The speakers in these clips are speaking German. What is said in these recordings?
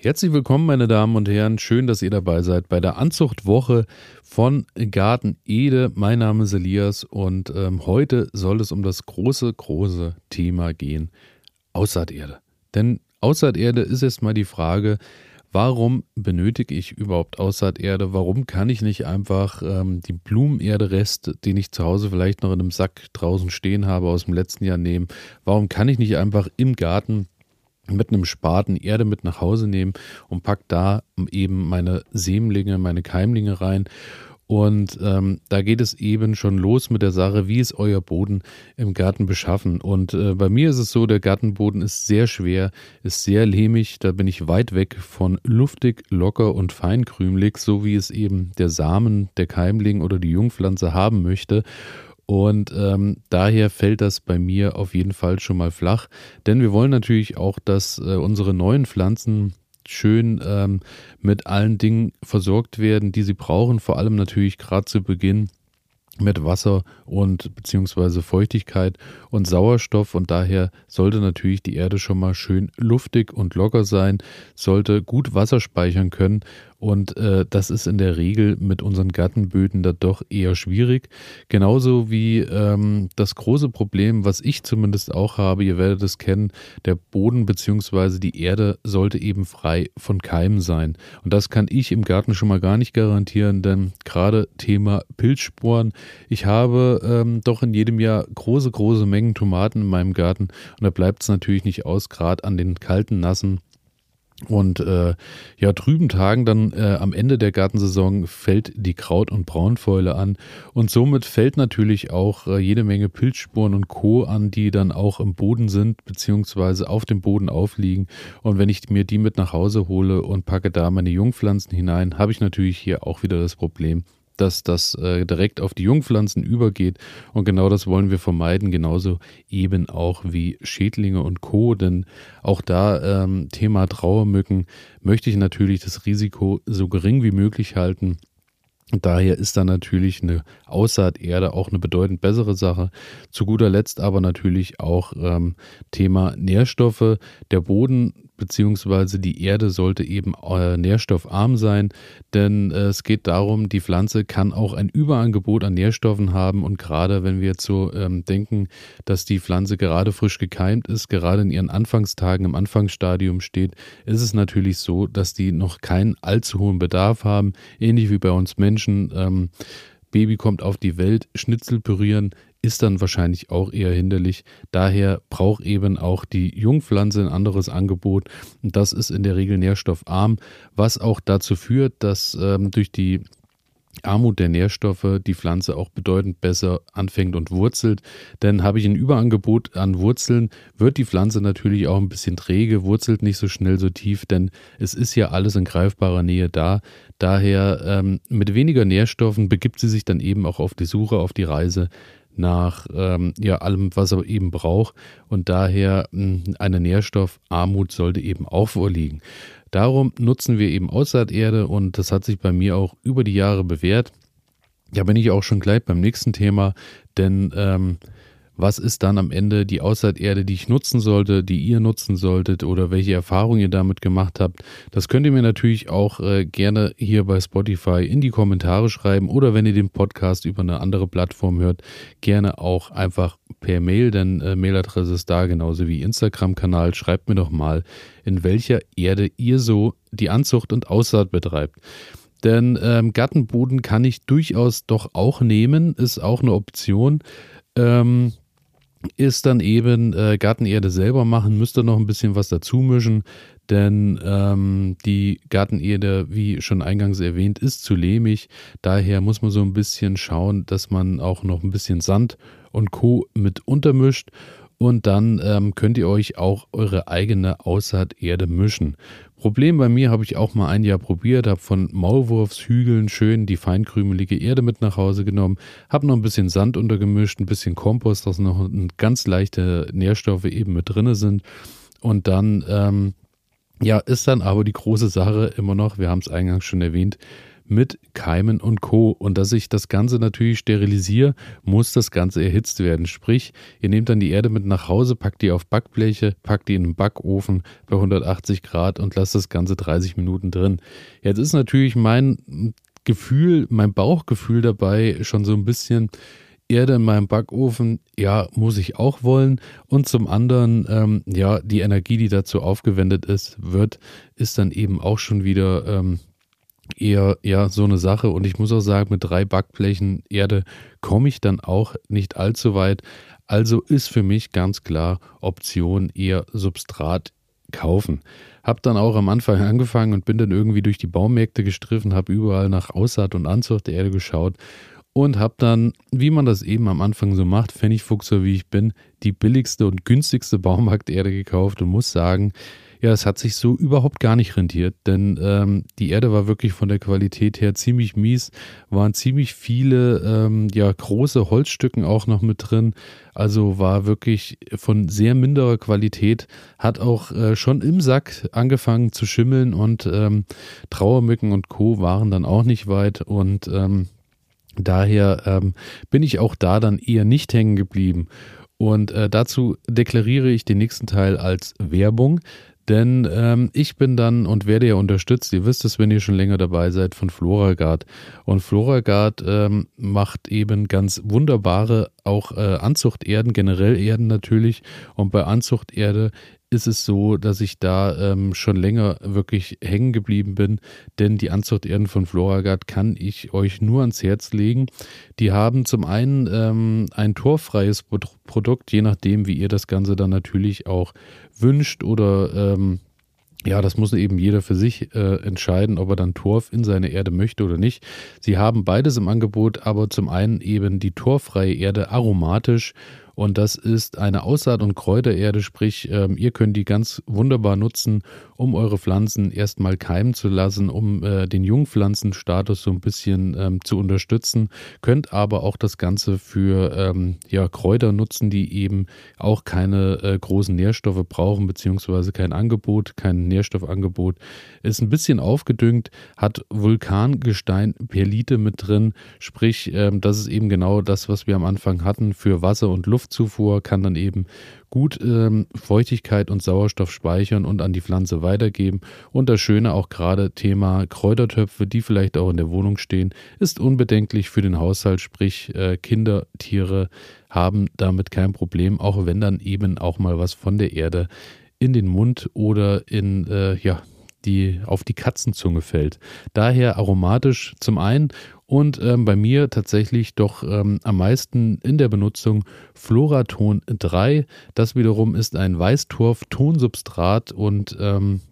Herzlich willkommen, meine Damen und Herren. Schön, dass ihr dabei seid bei der Anzuchtwoche von Garten Ede. Mein Name ist Elias und ähm, heute soll es um das große, große Thema gehen: Aussaaterde. Denn Aussaaterde ist erstmal die Frage, warum benötige ich überhaupt Aussaaterde? Warum kann ich nicht einfach ähm, die Blumenerde-Rest, den ich zu Hause vielleicht noch in einem Sack draußen stehen habe, aus dem letzten Jahr nehmen? Warum kann ich nicht einfach im Garten mit einem Spaten Erde mit nach Hause nehmen und pack da eben meine Sämlinge, meine Keimlinge rein. Und ähm, da geht es eben schon los mit der Sache, wie ist euer Boden im Garten beschaffen. Und äh, bei mir ist es so, der Gartenboden ist sehr schwer, ist sehr lehmig, da bin ich weit weg von luftig, locker und feinkrümelig, so wie es eben der Samen, der Keimling oder die Jungpflanze haben möchte. Und ähm, daher fällt das bei mir auf jeden Fall schon mal flach. Denn wir wollen natürlich auch, dass äh, unsere neuen Pflanzen schön ähm, mit allen Dingen versorgt werden, die sie brauchen. Vor allem natürlich gerade zu Beginn mit Wasser und beziehungsweise Feuchtigkeit und Sauerstoff und daher sollte natürlich die Erde schon mal schön luftig und locker sein, sollte gut Wasser speichern können und äh, das ist in der Regel mit unseren Gartenböden da doch eher schwierig. Genauso wie ähm, das große Problem, was ich zumindest auch habe, ihr werdet es kennen, der Boden bzw. die Erde sollte eben frei von Keimen sein. Und das kann ich im Garten schon mal gar nicht garantieren, denn gerade Thema Pilzsporen, ich habe ähm, doch in jedem Jahr große, große Mengen Tomaten in meinem Garten und da bleibt es natürlich nicht aus, gerade an den kalten, nassen und äh, ja, trüben Tagen dann äh, am Ende der Gartensaison fällt die Kraut- und Braunfäule an. Und somit fällt natürlich auch äh, jede Menge Pilzspuren und Co. an, die dann auch im Boden sind, beziehungsweise auf dem Boden aufliegen. Und wenn ich mir die mit nach Hause hole und packe da meine Jungpflanzen hinein, habe ich natürlich hier auch wieder das Problem, dass das äh, direkt auf die Jungpflanzen übergeht. Und genau das wollen wir vermeiden, genauso eben auch wie Schädlinge und Co. Denn auch da ähm, Thema Trauermücken möchte ich natürlich das Risiko so gering wie möglich halten. Daher ist dann natürlich eine Aussaaterde auch eine bedeutend bessere Sache. Zu guter Letzt aber natürlich auch ähm, Thema Nährstoffe. Der Boden beziehungsweise die Erde sollte eben äh, nährstoffarm sein, denn äh, es geht darum, die Pflanze kann auch ein Überangebot an Nährstoffen haben und gerade wenn wir jetzt so ähm, denken, dass die Pflanze gerade frisch gekeimt ist, gerade in ihren Anfangstagen im Anfangsstadium steht, ist es natürlich so, dass die noch keinen allzu hohen Bedarf haben, ähnlich wie bei uns Menschen. Ähm, Baby kommt auf die Welt, Schnitzel pürieren ist dann wahrscheinlich auch eher hinderlich. Daher braucht eben auch die Jungpflanze ein anderes Angebot. Und das ist in der Regel nährstoffarm, was auch dazu führt, dass ähm, durch die Armut der Nährstoffe die Pflanze auch bedeutend besser anfängt und wurzelt. Denn habe ich ein Überangebot an Wurzeln, wird die Pflanze natürlich auch ein bisschen träge, wurzelt nicht so schnell so tief, denn es ist ja alles in greifbarer Nähe da. Daher ähm, mit weniger Nährstoffen begibt sie sich dann eben auch auf die Suche, auf die Reise nach ähm, ja, allem, was er eben braucht. Und daher mh, hm, eine Nährstoffarmut sollte eben auch vorliegen. Darum nutzen wir eben Aussaaterde und das hat sich bei mir auch über die Jahre bewährt. Ja, bin ich auch schon gleich beim nächsten Thema, denn ähm, was ist dann am Ende die Aussaaterde, die ich nutzen sollte, die ihr nutzen solltet oder welche Erfahrungen ihr damit gemacht habt. Das könnt ihr mir natürlich auch äh, gerne hier bei Spotify in die Kommentare schreiben oder wenn ihr den Podcast über eine andere Plattform hört, gerne auch einfach per Mail, denn äh, Mailadresse ist da, genauso wie Instagram-Kanal. Schreibt mir doch mal, in welcher Erde ihr so die Anzucht und Aussaat betreibt. Denn ähm, Gartenboden kann ich durchaus doch auch nehmen, ist auch eine Option. Ähm, ist dann eben äh, Gartenerde selber machen, müsst ihr noch ein bisschen was dazu mischen, denn ähm, die Gartenerde, wie schon eingangs erwähnt, ist zu lehmig. Daher muss man so ein bisschen schauen, dass man auch noch ein bisschen Sand und Co. mit untermischt und dann ähm, könnt ihr euch auch eure eigene Aussaaterde mischen. Problem bei mir habe ich auch mal ein Jahr probiert, habe von Maulwurfshügeln schön die feinkrümelige Erde mit nach Hause genommen, habe noch ein bisschen Sand untergemischt, ein bisschen Kompost, dass noch ganz leichte Nährstoffe eben mit drinne sind und dann ähm, ja, ist dann aber die große Sache immer noch, wir haben es eingangs schon erwähnt, mit Keimen und Co. Und dass ich das Ganze natürlich sterilisiere, muss das Ganze erhitzt werden. Sprich, ihr nehmt dann die Erde mit nach Hause, packt die auf Backbleche, packt die in den Backofen bei 180 Grad und lasst das Ganze 30 Minuten drin. Jetzt ist natürlich mein Gefühl, mein Bauchgefühl dabei schon so ein bisschen, Erde in meinem Backofen, ja, muss ich auch wollen. Und zum anderen, ähm, ja, die Energie, die dazu aufgewendet ist, wird, ist dann eben auch schon wieder ähm, eher, eher so eine Sache. Und ich muss auch sagen, mit drei Backblechen Erde komme ich dann auch nicht allzu weit. Also ist für mich ganz klar Option eher Substrat kaufen. Hab dann auch am Anfang angefangen und bin dann irgendwie durch die Baumärkte gestriffen, habe überall nach Aussaat und Anzucht der Erde geschaut und habe dann, wie man das eben am Anfang so macht, Pfennigfuchser wie ich bin, die billigste und günstigste Baumarkterde gekauft und muss sagen, ja, es hat sich so überhaupt gar nicht rentiert, denn ähm, die Erde war wirklich von der Qualität her ziemlich mies, waren ziemlich viele ähm, ja große Holzstücken auch noch mit drin, also war wirklich von sehr minderer Qualität, hat auch äh, schon im Sack angefangen zu schimmeln und ähm, Trauermücken und Co waren dann auch nicht weit und ähm, Daher ähm, bin ich auch da dann eher nicht hängen geblieben. Und äh, dazu deklariere ich den nächsten Teil als Werbung. Denn ähm, ich bin dann und werde ja unterstützt, ihr wisst es, wenn ihr schon länger dabei seid, von Floragard. Und Floragard ähm, macht eben ganz wunderbare auch äh, Anzuchterden, generell Erden natürlich. Und bei Anzuchterde ist es so, dass ich da ähm, schon länger wirklich hängen geblieben bin, denn die Anzuchterden von Floragard kann ich euch nur ans Herz legen. Die haben zum einen ähm, ein torfreies Produkt, je nachdem, wie ihr das Ganze dann natürlich auch wünscht oder ähm, ja, das muss eben jeder für sich äh, entscheiden, ob er dann Torf in seine Erde möchte oder nicht. Sie haben beides im Angebot, aber zum einen eben die torfreie Erde aromatisch und das ist eine Aussaat- und Kräutererde, sprich, ähm, ihr könnt die ganz wunderbar nutzen, um eure Pflanzen erstmal keimen zu lassen, um äh, den Jungpflanzenstatus so ein bisschen ähm, zu unterstützen. Könnt aber auch das Ganze für ähm, ja, Kräuter nutzen, die eben auch keine äh, großen Nährstoffe brauchen, beziehungsweise kein Angebot, kein Nährstoffangebot. Ist ein bisschen aufgedüngt, hat Vulkangestein Perlite mit drin, sprich, ähm, das ist eben genau das, was wir am Anfang hatten für Wasser- und Luft. Luftzufuhr kann dann eben gut ähm, Feuchtigkeit und Sauerstoff speichern und an die Pflanze weitergeben. Und das Schöne auch gerade Thema Kräutertöpfe, die vielleicht auch in der Wohnung stehen, ist unbedenklich für den Haushalt, sprich äh, Kinder, Tiere haben damit kein Problem, auch wenn dann eben auch mal was von der Erde in den Mund oder in äh, ja die auf die Katzenzunge fällt. Daher aromatisch zum einen und ähm, bei mir tatsächlich doch ähm, am meisten in der Benutzung Floraton 3. Das wiederum ist ein Weißtorf-Tonsubstrat und ähm,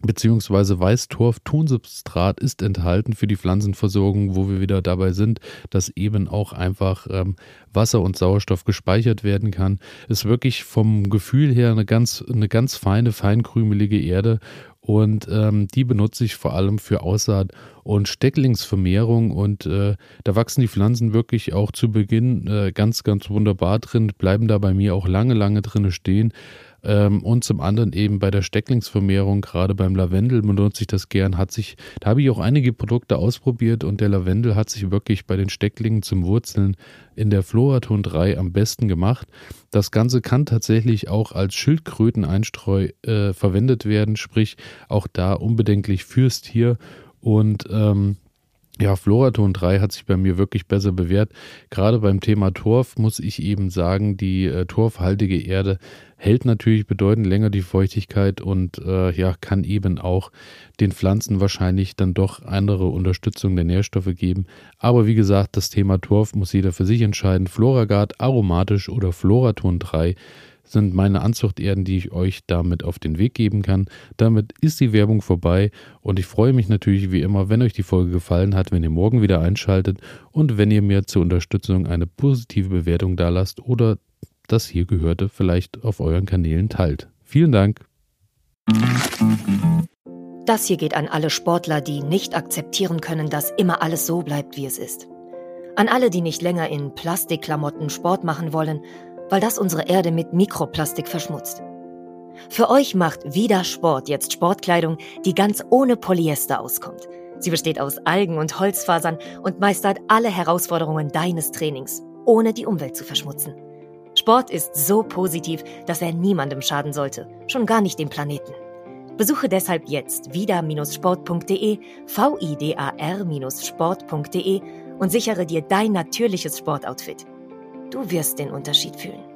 beziehungsweise Weißtorf-Tonsubstrat ist enthalten für die Pflanzenversorgung, wo wir wieder dabei sind, dass eben auch einfach ähm, Wasser und Sauerstoff gespeichert werden kann. Ist wirklich vom Gefühl her eine ganz, eine ganz feine, feinkrümelige Erde und ähm, die benutze ich vor allem für Aussaat und Stecklingsvermehrung. Und äh, da wachsen die Pflanzen wirklich auch zu Beginn äh, ganz, ganz wunderbar drin, bleiben da bei mir auch lange, lange drin stehen. Ähm, und zum anderen eben bei der Stecklingsvermehrung, gerade beim Lavendel benutze ich das gern, hat sich, da habe ich auch einige Produkte ausprobiert und der Lavendel hat sich wirklich bei den Stecklingen zum Wurzeln in der Floraton 3 am besten gemacht. Das Ganze kann tatsächlich auch als Schildkröteneinstreu äh, verwendet werden, sprich auch da unbedenklich fürs Tier und ähm, ja, Floraton 3 hat sich bei mir wirklich besser bewährt. Gerade beim Thema Torf muss ich eben sagen, die äh, torfhaltige Erde hält natürlich bedeutend länger die Feuchtigkeit und äh, ja, kann eben auch den Pflanzen wahrscheinlich dann doch andere Unterstützung der Nährstoffe geben. Aber wie gesagt, das Thema Torf muss jeder für sich entscheiden. Floragard, aromatisch oder Floraton 3 sind meine Anzuchterden, die ich euch damit auf den Weg geben kann. Damit ist die Werbung vorbei und ich freue mich natürlich wie immer, wenn euch die Folge gefallen hat, wenn ihr morgen wieder einschaltet und wenn ihr mir zur Unterstützung eine positive Bewertung da lasst oder das hier gehörte vielleicht auf euren Kanälen teilt. Vielen Dank. Das hier geht an alle Sportler, die nicht akzeptieren können, dass immer alles so bleibt, wie es ist. An alle, die nicht länger in Plastikklamotten Sport machen wollen weil das unsere Erde mit Mikroplastik verschmutzt. Für euch macht Vida Sport jetzt Sportkleidung, die ganz ohne Polyester auskommt. Sie besteht aus Algen und Holzfasern und meistert alle Herausforderungen deines Trainings, ohne die Umwelt zu verschmutzen. Sport ist so positiv, dass er niemandem schaden sollte, schon gar nicht dem Planeten. Besuche deshalb jetzt vida-sport.de, vidar-sport.de und sichere dir dein natürliches Sportoutfit. Du wirst den Unterschied fühlen.